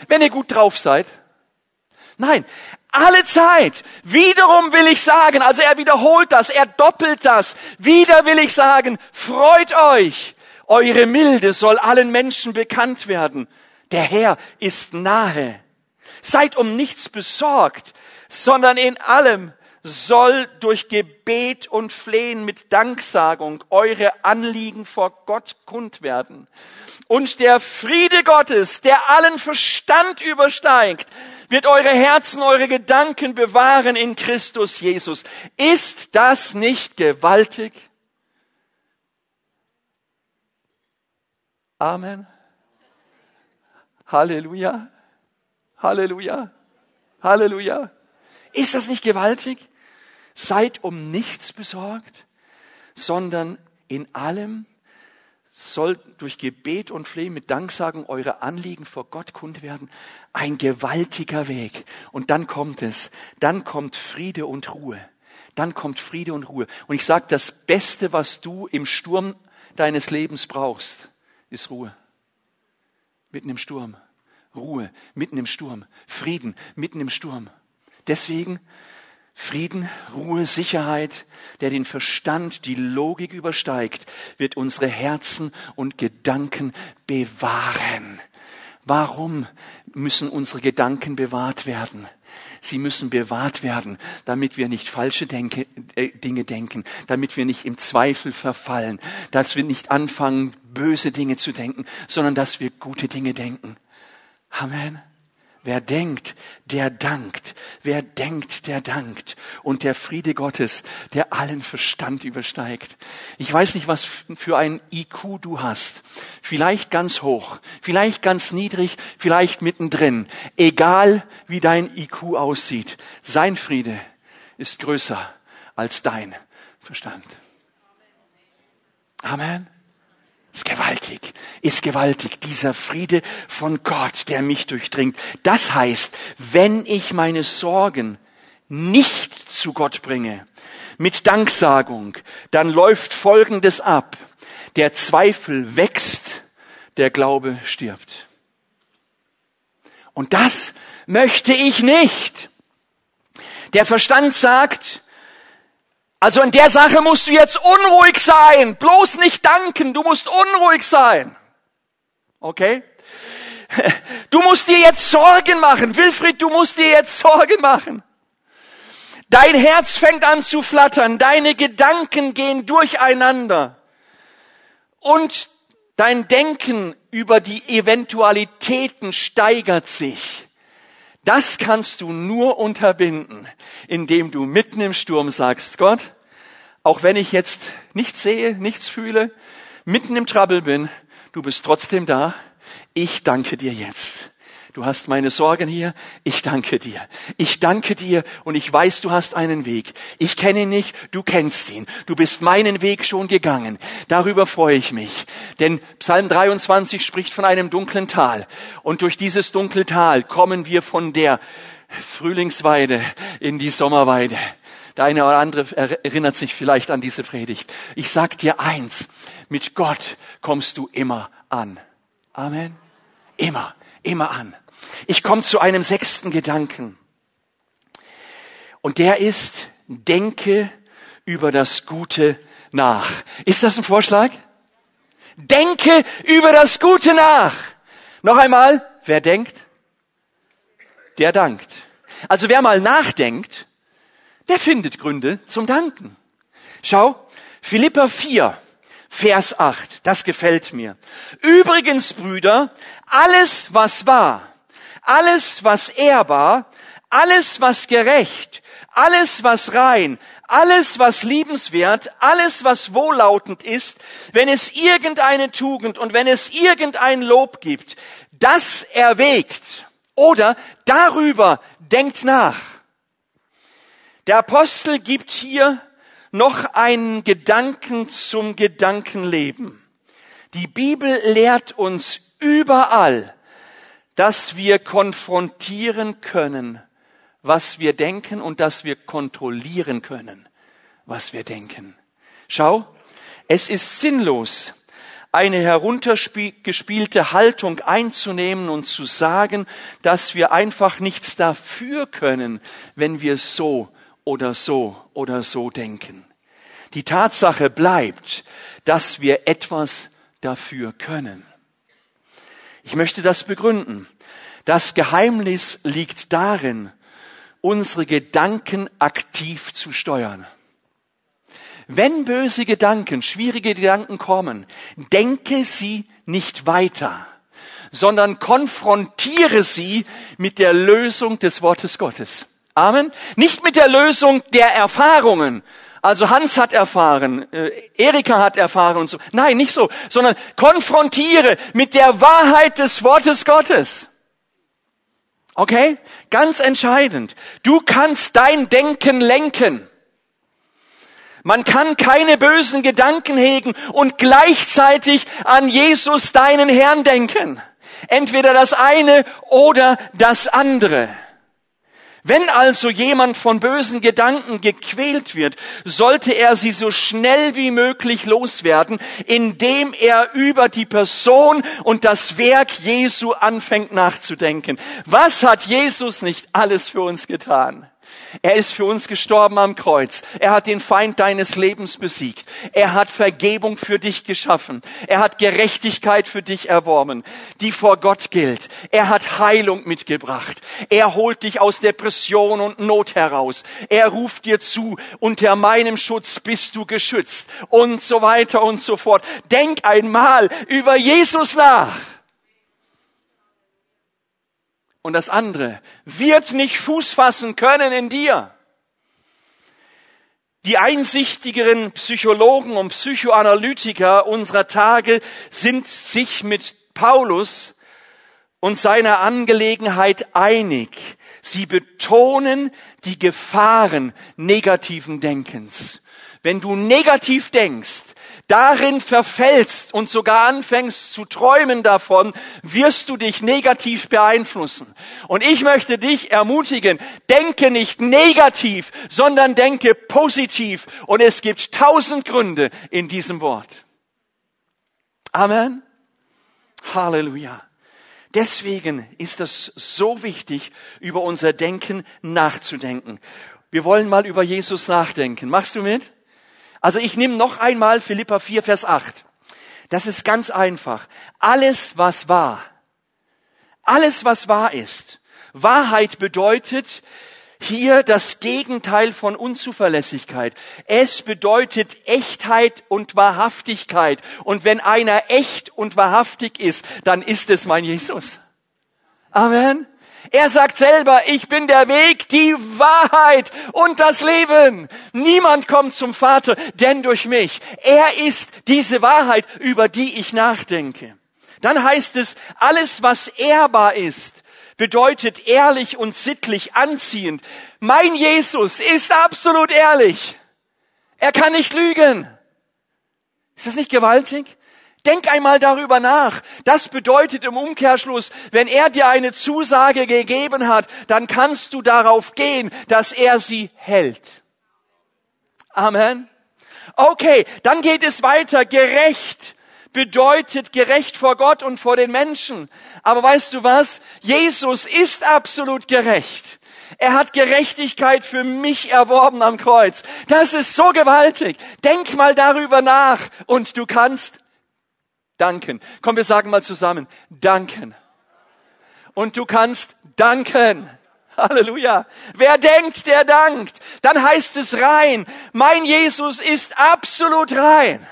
Wenn ihr gut drauf seid. Nein, alle Zeit. Wiederum will ich sagen, also er wiederholt das, er doppelt das. Wieder will ich sagen, freut euch. Eure Milde soll allen Menschen bekannt werden. Der Herr ist nahe. Seid um nichts besorgt, sondern in allem soll durch Gebet und Flehen mit Danksagung eure Anliegen vor Gott kund werden. Und der Friede Gottes, der allen Verstand übersteigt, wird eure Herzen, eure Gedanken bewahren in Christus Jesus. Ist das nicht gewaltig? Amen. Halleluja. Halleluja. Halleluja. Ist das nicht gewaltig? Seid um nichts besorgt, sondern in allem soll durch Gebet und Flehen mit Danksagen eure Anliegen vor Gott kund werden. Ein gewaltiger Weg. Und dann kommt es, dann kommt Friede und Ruhe. Dann kommt Friede und Ruhe. Und ich sage, das Beste, was du im Sturm deines Lebens brauchst, ist Ruhe. Mitten im Sturm. Ruhe, mitten im Sturm. Frieden, mitten im Sturm. Deswegen Frieden, Ruhe, Sicherheit, der den Verstand, die Logik übersteigt, wird unsere Herzen und Gedanken bewahren. Warum müssen unsere Gedanken bewahrt werden? Sie müssen bewahrt werden, damit wir nicht falsche Denke, äh, Dinge denken, damit wir nicht im Zweifel verfallen, dass wir nicht anfangen, böse Dinge zu denken, sondern dass wir gute Dinge denken. Amen. Wer denkt, der dankt. Wer denkt, der dankt. Und der Friede Gottes, der allen Verstand übersteigt. Ich weiß nicht, was für ein IQ du hast. Vielleicht ganz hoch, vielleicht ganz niedrig, vielleicht mittendrin. Egal, wie dein IQ aussieht. Sein Friede ist größer als dein Verstand. Amen. Ist gewaltig, ist gewaltig, dieser Friede von Gott, der mich durchdringt. Das heißt, wenn ich meine Sorgen nicht zu Gott bringe, mit Danksagung, dann läuft Folgendes ab. Der Zweifel wächst, der Glaube stirbt. Und das möchte ich nicht. Der Verstand sagt, also in der Sache musst du jetzt unruhig sein. Bloß nicht danken. Du musst unruhig sein. Okay? Du musst dir jetzt Sorgen machen. Wilfried, du musst dir jetzt Sorgen machen. Dein Herz fängt an zu flattern. Deine Gedanken gehen durcheinander. Und dein Denken über die Eventualitäten steigert sich. Das kannst du nur unterbinden, indem du mitten im Sturm sagst, Gott, auch wenn ich jetzt nichts sehe, nichts fühle, mitten im Trouble bin, du bist trotzdem da. Ich danke dir jetzt. Du hast meine Sorgen hier. Ich danke dir. Ich danke dir und ich weiß, du hast einen Weg. Ich kenne ihn nicht, du kennst ihn. Du bist meinen Weg schon gegangen. Darüber freue ich mich. Denn Psalm 23 spricht von einem dunklen Tal. Und durch dieses dunkle Tal kommen wir von der Frühlingsweide in die Sommerweide. Der eine oder andere erinnert sich vielleicht an diese Predigt. Ich sag dir eins, mit Gott kommst du immer an. Amen. Immer, immer an. Ich komme zu einem sechsten Gedanken. Und der ist, denke über das Gute nach. Ist das ein Vorschlag? Denke über das Gute nach. Noch einmal, wer denkt, der dankt. Also wer mal nachdenkt, der findet Gründe zum Danken. Schau, Philippa 4, Vers 8, das gefällt mir. Übrigens, Brüder, alles, was wahr, alles, was ehrbar, alles, was gerecht, alles, was rein, alles, was liebenswert, alles, was wohllautend ist, wenn es irgendeine Tugend und wenn es irgendein Lob gibt, das erwägt oder darüber denkt nach. Der Apostel gibt hier noch einen Gedanken zum Gedankenleben. Die Bibel lehrt uns überall, dass wir konfrontieren können, was wir denken und dass wir kontrollieren können, was wir denken. Schau, es ist sinnlos, eine heruntergespielte Haltung einzunehmen und zu sagen, dass wir einfach nichts dafür können, wenn wir so oder so oder so denken. Die Tatsache bleibt, dass wir etwas dafür können. Ich möchte das begründen. Das Geheimnis liegt darin, unsere Gedanken aktiv zu steuern. Wenn böse Gedanken, schwierige Gedanken kommen, denke sie nicht weiter, sondern konfrontiere sie mit der Lösung des Wortes Gottes. Amen. Nicht mit der Lösung der Erfahrungen. Also Hans hat erfahren, äh, Erika hat erfahren und so. Nein, nicht so, sondern konfrontiere mit der Wahrheit des Wortes Gottes. Okay? Ganz entscheidend. Du kannst dein Denken lenken. Man kann keine bösen Gedanken hegen und gleichzeitig an Jesus, deinen Herrn, denken. Entweder das eine oder das andere. Wenn also jemand von bösen Gedanken gequält wird, sollte er sie so schnell wie möglich loswerden, indem er über die Person und das Werk Jesu anfängt nachzudenken. Was hat Jesus nicht alles für uns getan? Er ist für uns gestorben am Kreuz. Er hat den Feind deines Lebens besiegt. Er hat Vergebung für dich geschaffen. Er hat Gerechtigkeit für dich erworben, die vor Gott gilt. Er hat Heilung mitgebracht. Er holt dich aus Depression und Not heraus. Er ruft dir zu, unter meinem Schutz bist du geschützt und so weiter und so fort. Denk einmal über Jesus nach. Und das andere wird nicht Fuß fassen können in dir. Die einsichtigeren Psychologen und Psychoanalytiker unserer Tage sind sich mit Paulus und seiner Angelegenheit einig. Sie betonen die Gefahren negativen Denkens. Wenn du negativ denkst, darin verfällst und sogar anfängst zu träumen davon, wirst du dich negativ beeinflussen. Und ich möchte dich ermutigen, denke nicht negativ, sondern denke positiv. Und es gibt tausend Gründe in diesem Wort. Amen. Halleluja. Deswegen ist es so wichtig, über unser Denken nachzudenken. Wir wollen mal über Jesus nachdenken. Machst du mit? Also ich nehme noch einmal Philippa 4, Vers 8. Das ist ganz einfach. Alles, was wahr, alles, was wahr ist. Wahrheit bedeutet hier das Gegenteil von Unzuverlässigkeit. Es bedeutet Echtheit und Wahrhaftigkeit. Und wenn einer echt und wahrhaftig ist, dann ist es mein Jesus. Amen. Er sagt selber, ich bin der Weg, die Wahrheit und das Leben. Niemand kommt zum Vater, denn durch mich. Er ist diese Wahrheit, über die ich nachdenke. Dann heißt es, alles, was ehrbar ist, bedeutet ehrlich und sittlich anziehend. Mein Jesus ist absolut ehrlich. Er kann nicht lügen. Ist das nicht gewaltig? Denk einmal darüber nach. Das bedeutet im Umkehrschluss, wenn er dir eine Zusage gegeben hat, dann kannst du darauf gehen, dass er sie hält. Amen. Okay, dann geht es weiter. Gerecht bedeutet gerecht vor Gott und vor den Menschen. Aber weißt du was? Jesus ist absolut gerecht. Er hat Gerechtigkeit für mich erworben am Kreuz. Das ist so gewaltig. Denk mal darüber nach und du kannst danken. Komm, wir sagen mal zusammen, danken. Und du kannst danken. Halleluja. Wer denkt, der dankt. Dann heißt es rein. Mein Jesus ist absolut rein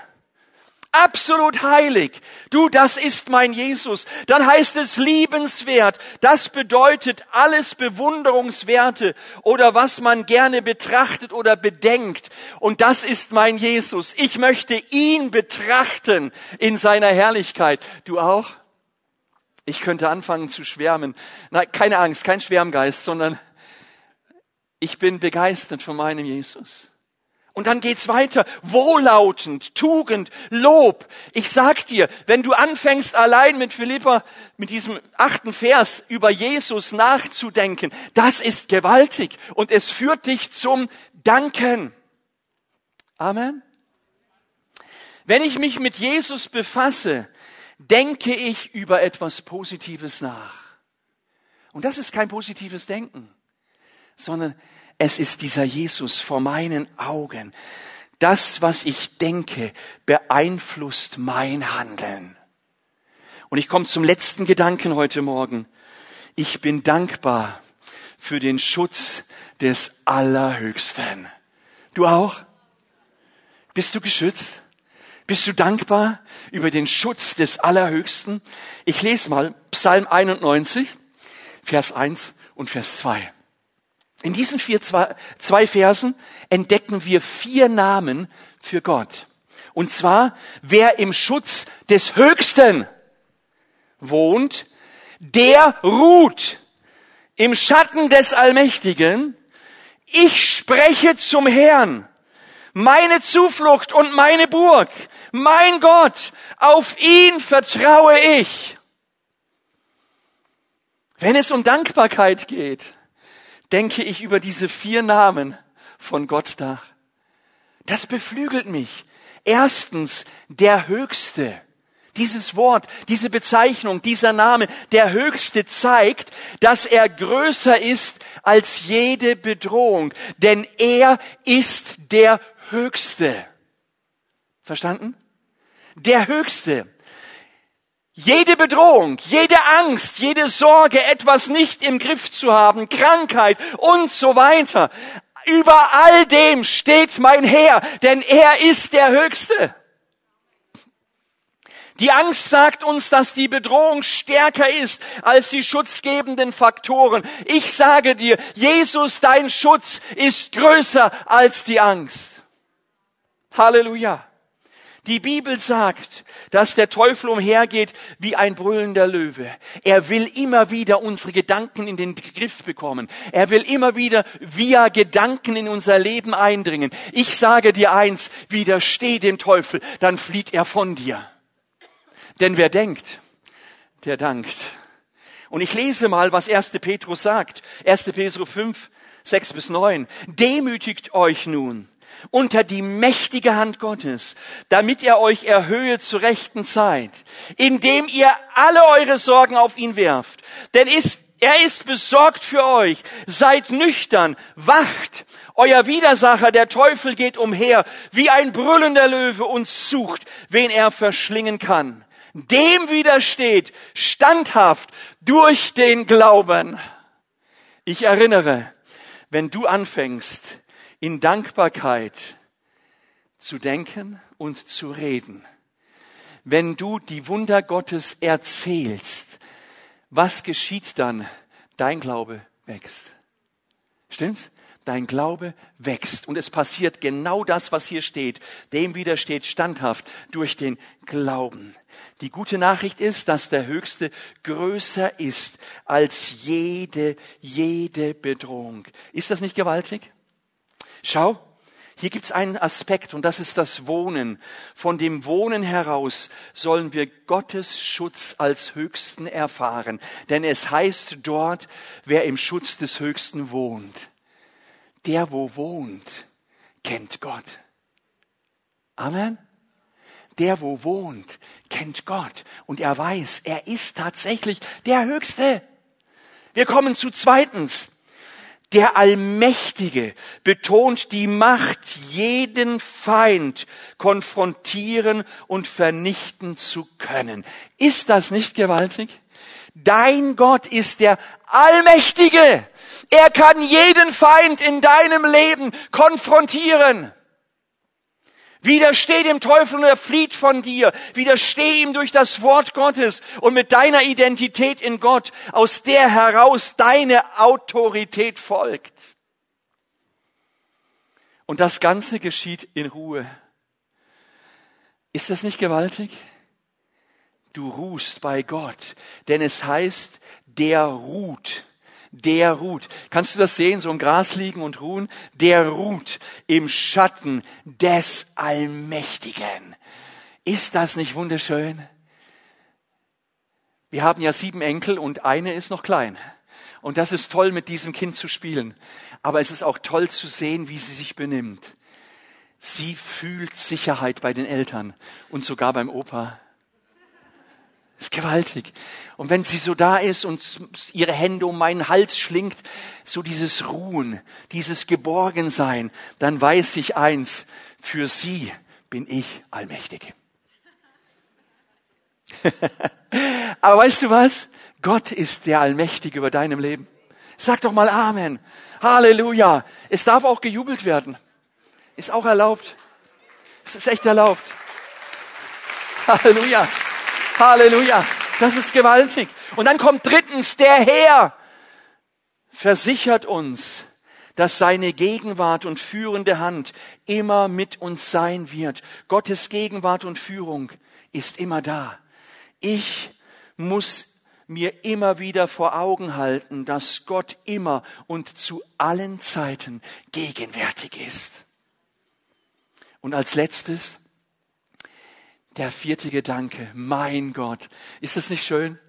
absolut heilig. Du, das ist mein Jesus. Dann heißt es liebenswert. Das bedeutet alles Bewunderungswerte oder was man gerne betrachtet oder bedenkt. Und das ist mein Jesus. Ich möchte ihn betrachten in seiner Herrlichkeit. Du auch? Ich könnte anfangen zu schwärmen. Na, keine Angst, kein Schwärmgeist, sondern ich bin begeistert von meinem Jesus. Und dann geht's weiter. Wohlautend, Tugend, Lob. Ich sag dir, wenn du anfängst allein mit Philippa, mit diesem achten Vers über Jesus nachzudenken, das ist gewaltig und es führt dich zum Danken. Amen. Wenn ich mich mit Jesus befasse, denke ich über etwas Positives nach. Und das ist kein positives Denken, sondern es ist dieser Jesus vor meinen Augen. Das, was ich denke, beeinflusst mein Handeln. Und ich komme zum letzten Gedanken heute Morgen. Ich bin dankbar für den Schutz des Allerhöchsten. Du auch? Bist du geschützt? Bist du dankbar über den Schutz des Allerhöchsten? Ich lese mal Psalm 91, Vers 1 und Vers 2. In diesen vier, zwei, zwei Versen entdecken wir vier Namen für Gott. Und zwar, wer im Schutz des Höchsten wohnt, der ruht im Schatten des Allmächtigen. Ich spreche zum Herrn, meine Zuflucht und meine Burg, mein Gott, auf ihn vertraue ich. Wenn es um Dankbarkeit geht, denke ich über diese vier Namen von Gott nach. Das beflügelt mich. Erstens, der Höchste. Dieses Wort, diese Bezeichnung, dieser Name, der Höchste zeigt, dass er größer ist als jede Bedrohung, denn er ist der Höchste. Verstanden? Der Höchste. Jede Bedrohung, jede Angst, jede Sorge, etwas nicht im Griff zu haben, Krankheit und so weiter. Über all dem steht mein Herr, denn er ist der Höchste. Die Angst sagt uns, dass die Bedrohung stärker ist als die schutzgebenden Faktoren. Ich sage dir, Jesus, dein Schutz ist größer als die Angst. Halleluja. Die Bibel sagt, dass der Teufel umhergeht wie ein brüllender Löwe. Er will immer wieder unsere Gedanken in den Griff bekommen. Er will immer wieder via Gedanken in unser Leben eindringen. Ich sage dir eins, widersteh dem Teufel, dann flieht er von dir. Denn wer denkt, der dankt. Und ich lese mal, was 1. Petrus sagt. 1. Petrus 5, 6 bis 9. Demütigt euch nun unter die mächtige Hand Gottes, damit er euch erhöhe zur rechten Zeit, indem ihr alle eure Sorgen auf ihn werft. Denn ist, er ist besorgt für euch. Seid nüchtern, wacht. Euer Widersacher, der Teufel, geht umher wie ein brüllender Löwe und sucht, wen er verschlingen kann. Dem widersteht standhaft durch den Glauben. Ich erinnere, wenn du anfängst, in Dankbarkeit zu denken und zu reden. Wenn du die Wunder Gottes erzählst, was geschieht dann? Dein Glaube wächst. Stimmt's? Dein Glaube wächst. Und es passiert genau das, was hier steht. Dem widersteht standhaft durch den Glauben. Die gute Nachricht ist, dass der Höchste größer ist als jede, jede Bedrohung. Ist das nicht gewaltig? Schau, hier gibt's einen Aspekt und das ist das Wohnen. Von dem Wohnen heraus sollen wir Gottes Schutz als Höchsten erfahren. Denn es heißt dort, wer im Schutz des Höchsten wohnt. Der, wo wohnt, kennt Gott. Amen. Der, wo wohnt, kennt Gott. Und er weiß, er ist tatsächlich der Höchste. Wir kommen zu zweitens. Der Allmächtige betont die Macht, jeden Feind konfrontieren und vernichten zu können. Ist das nicht gewaltig? Dein Gott ist der Allmächtige. Er kann jeden Feind in deinem Leben konfrontieren. Widersteh dem Teufel und er flieht von dir. Widersteh ihm durch das Wort Gottes und mit deiner Identität in Gott, aus der heraus deine Autorität folgt. Und das Ganze geschieht in Ruhe. Ist das nicht gewaltig? Du ruhst bei Gott, denn es heißt, der ruht der ruht. Kannst du das sehen, so im Gras liegen und ruhen? Der ruht im Schatten des Allmächtigen. Ist das nicht wunderschön? Wir haben ja sieben Enkel und eine ist noch klein. Und das ist toll, mit diesem Kind zu spielen. Aber es ist auch toll zu sehen, wie sie sich benimmt. Sie fühlt Sicherheit bei den Eltern und sogar beim Opa. Das ist gewaltig. Und wenn sie so da ist und ihre Hände um meinen Hals schlingt, so dieses Ruhen, dieses Geborgensein, dann weiß ich eins, für sie bin ich allmächtig. [LAUGHS] Aber weißt du was? Gott ist der Allmächtige über deinem Leben. Sag doch mal Amen. Halleluja. Es darf auch gejubelt werden. Ist auch erlaubt. Es ist echt erlaubt. Halleluja. Halleluja. Das ist gewaltig. Und dann kommt drittens, der Herr versichert uns, dass seine Gegenwart und führende Hand immer mit uns sein wird. Gottes Gegenwart und Führung ist immer da. Ich muss mir immer wieder vor Augen halten, dass Gott immer und zu allen Zeiten gegenwärtig ist. Und als letztes, der vierte Gedanke, mein Gott. Ist das nicht schön?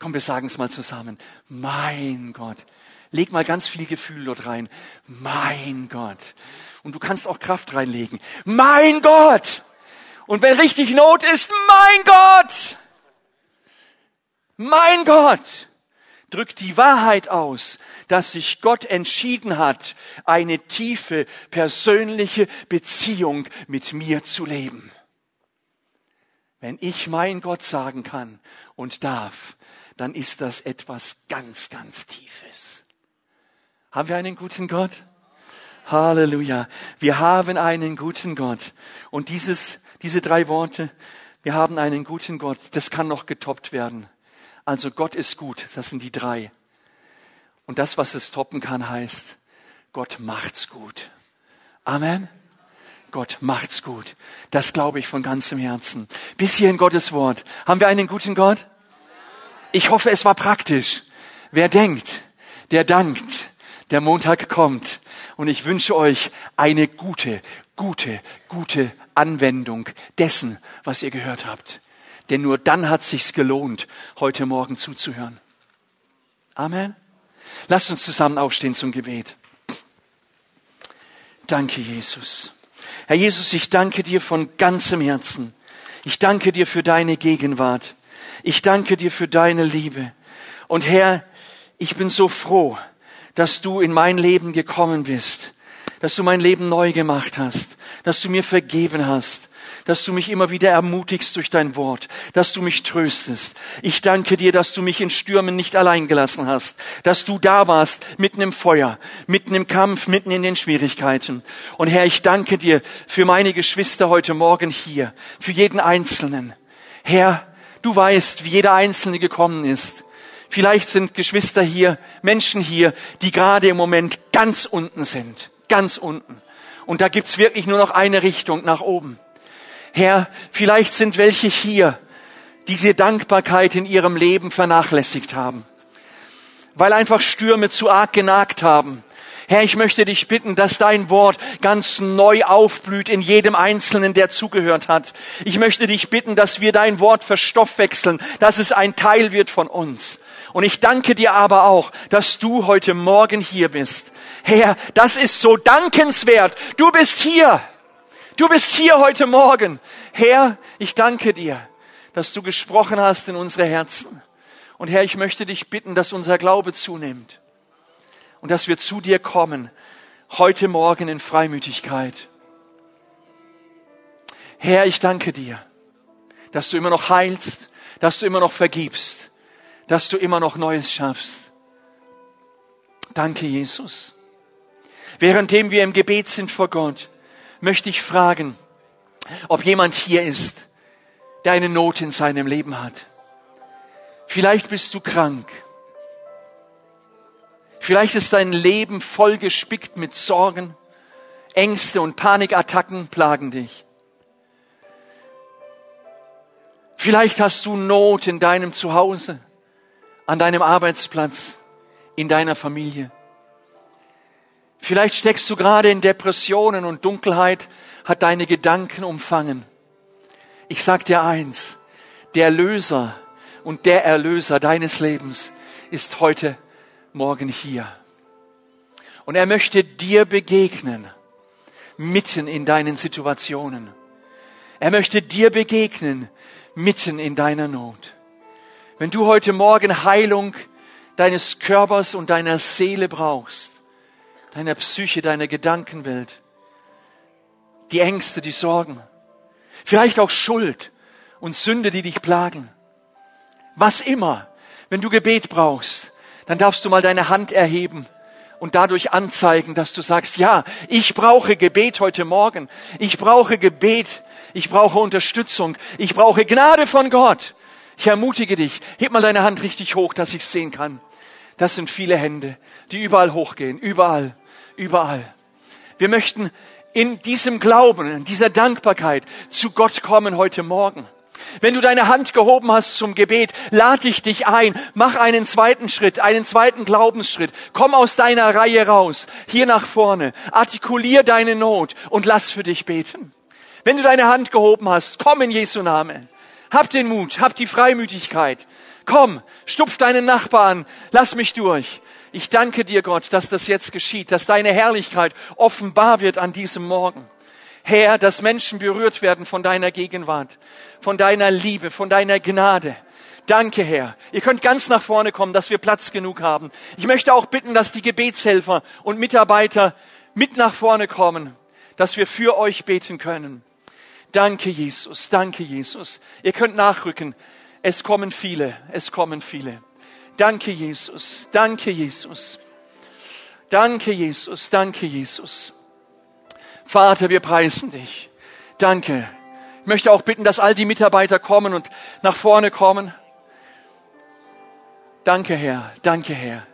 Komm, wir sagen es mal zusammen. Mein Gott. Leg mal ganz viel Gefühl dort rein. Mein Gott. Und du kannst auch Kraft reinlegen. Mein Gott. Und wenn richtig Not ist, mein Gott. Mein Gott drückt die Wahrheit aus, dass sich Gott entschieden hat, eine tiefe persönliche Beziehung mit mir zu leben. Wenn ich mein Gott sagen kann und darf, dann ist das etwas ganz, ganz Tiefes. Haben wir einen guten Gott? Halleluja. Wir haben einen guten Gott. Und dieses, diese drei Worte, wir haben einen guten Gott, das kann noch getoppt werden. Also Gott ist gut, das sind die drei. Und das, was es toppen kann, heißt, Gott macht's gut. Amen. Gott macht's gut. Das glaube ich von ganzem Herzen. Bis hier in Gottes Wort. Haben wir einen guten Gott? Ich hoffe, es war praktisch. Wer denkt, der dankt. Der Montag kommt. Und ich wünsche euch eine gute, gute, gute Anwendung dessen, was ihr gehört habt. Denn nur dann hat sich's gelohnt, heute Morgen zuzuhören. Amen. Lasst uns zusammen aufstehen zum Gebet. Danke, Jesus. Herr Jesus, ich danke dir von ganzem Herzen. Ich danke dir für deine Gegenwart. Ich danke dir für deine Liebe. Und Herr, ich bin so froh, dass du in mein Leben gekommen bist, dass du mein Leben neu gemacht hast, dass du mir vergeben hast, dass du mich immer wieder ermutigst durch dein Wort, dass du mich tröstest. Ich danke dir, dass du mich in Stürmen nicht allein gelassen hast, dass du da warst, mitten im Feuer, mitten im Kampf, mitten in den Schwierigkeiten. Und Herr, ich danke dir für meine Geschwister heute Morgen hier, für jeden Einzelnen. Herr, du weißt, wie jeder Einzelne gekommen ist. Vielleicht sind Geschwister hier, Menschen hier, die gerade im Moment ganz unten sind, ganz unten. Und da gibt's wirklich nur noch eine Richtung nach oben. Herr, vielleicht sind welche hier, die diese Dankbarkeit in ihrem Leben vernachlässigt haben, weil einfach Stürme zu arg genagt haben. Herr, ich möchte dich bitten, dass dein Wort ganz neu aufblüht in jedem Einzelnen, der zugehört hat. Ich möchte dich bitten, dass wir dein Wort verstoffwechseln, dass es ein Teil wird von uns. Und ich danke dir aber auch, dass du heute Morgen hier bist. Herr, das ist so dankenswert. Du bist hier. Du bist hier heute Morgen. Herr, ich danke dir, dass du gesprochen hast in unsere Herzen. Und Herr, ich möchte dich bitten, dass unser Glaube zunimmt. und dass wir zu dir kommen, heute Morgen in Freimütigkeit. Herr, ich danke dir, dass du immer noch heilst, dass du immer noch vergibst, dass du immer noch Neues schaffst. Danke, Jesus. Währenddem wir im Gebet sind vor Gott, möchte ich fragen, ob jemand hier ist, der eine Not in seinem Leben hat. Vielleicht bist du krank. Vielleicht ist dein Leben vollgespickt mit Sorgen, Ängste und Panikattacken plagen dich. Vielleicht hast du Not in deinem Zuhause, an deinem Arbeitsplatz, in deiner Familie. Vielleicht steckst du gerade in Depressionen und Dunkelheit hat deine Gedanken umfangen. Ich sag dir eins, der Löser und der Erlöser deines Lebens ist heute Morgen hier. Und er möchte dir begegnen, mitten in deinen Situationen. Er möchte dir begegnen, mitten in deiner Not. Wenn du heute Morgen Heilung deines Körpers und deiner Seele brauchst, deiner Psyche, deiner Gedankenwelt, die Ängste, die Sorgen, vielleicht auch Schuld und Sünde, die dich plagen, was immer, wenn du Gebet brauchst, dann darfst du mal deine Hand erheben und dadurch anzeigen, dass du sagst, ja, ich brauche Gebet heute Morgen. Ich brauche Gebet. Ich brauche Unterstützung. Ich brauche Gnade von Gott. Ich ermutige dich, heb mal deine Hand richtig hoch, dass ich sehen kann. Das sind viele Hände, die überall hochgehen. Überall. Überall. Wir möchten in diesem Glauben, in dieser Dankbarkeit zu Gott kommen heute Morgen. Wenn du deine Hand gehoben hast zum Gebet, lade ich dich ein, mach einen zweiten Schritt, einen zweiten Glaubensschritt. Komm aus deiner Reihe raus, hier nach vorne, artikulier deine Not und lass für dich beten. Wenn du deine Hand gehoben hast, komm in Jesu Namen. Hab den Mut, hab die Freimütigkeit. Komm, stupf deinen Nachbarn, lass mich durch. Ich danke dir, Gott, dass das jetzt geschieht, dass deine Herrlichkeit offenbar wird an diesem Morgen. Herr, dass Menschen berührt werden von deiner Gegenwart, von deiner Liebe, von deiner Gnade. Danke, Herr. Ihr könnt ganz nach vorne kommen, dass wir Platz genug haben. Ich möchte auch bitten, dass die Gebetshelfer und Mitarbeiter mit nach vorne kommen, dass wir für euch beten können. Danke, Jesus. Danke, Jesus. Ihr könnt nachrücken. Es kommen viele. Es kommen viele. Danke, Jesus. Danke, Jesus. Danke, Jesus. Danke, Jesus. Vater, wir preisen dich. Danke. Ich möchte auch bitten, dass all die Mitarbeiter kommen und nach vorne kommen. Danke, Herr. Danke, Herr.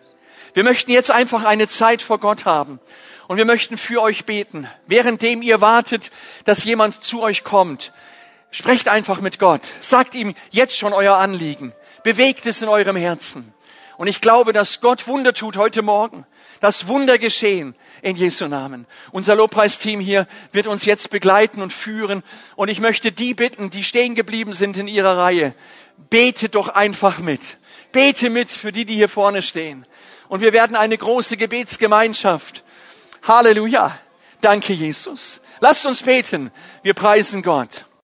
Wir möchten jetzt einfach eine Zeit vor Gott haben. Und wir möchten für euch beten. Währenddem ihr wartet, dass jemand zu euch kommt, sprecht einfach mit Gott. Sagt ihm jetzt schon euer Anliegen. Bewegt es in eurem Herzen. Und ich glaube, dass Gott Wunder tut heute Morgen. Das Wunder geschehen in Jesu Namen. Unser Lobpreisteam hier wird uns jetzt begleiten und führen. Und ich möchte die bitten, die stehen geblieben sind in ihrer Reihe. Bete doch einfach mit. Bete mit für die, die hier vorne stehen. Und wir werden eine große Gebetsgemeinschaft. Halleluja. Danke, Jesus. Lasst uns beten. Wir preisen Gott.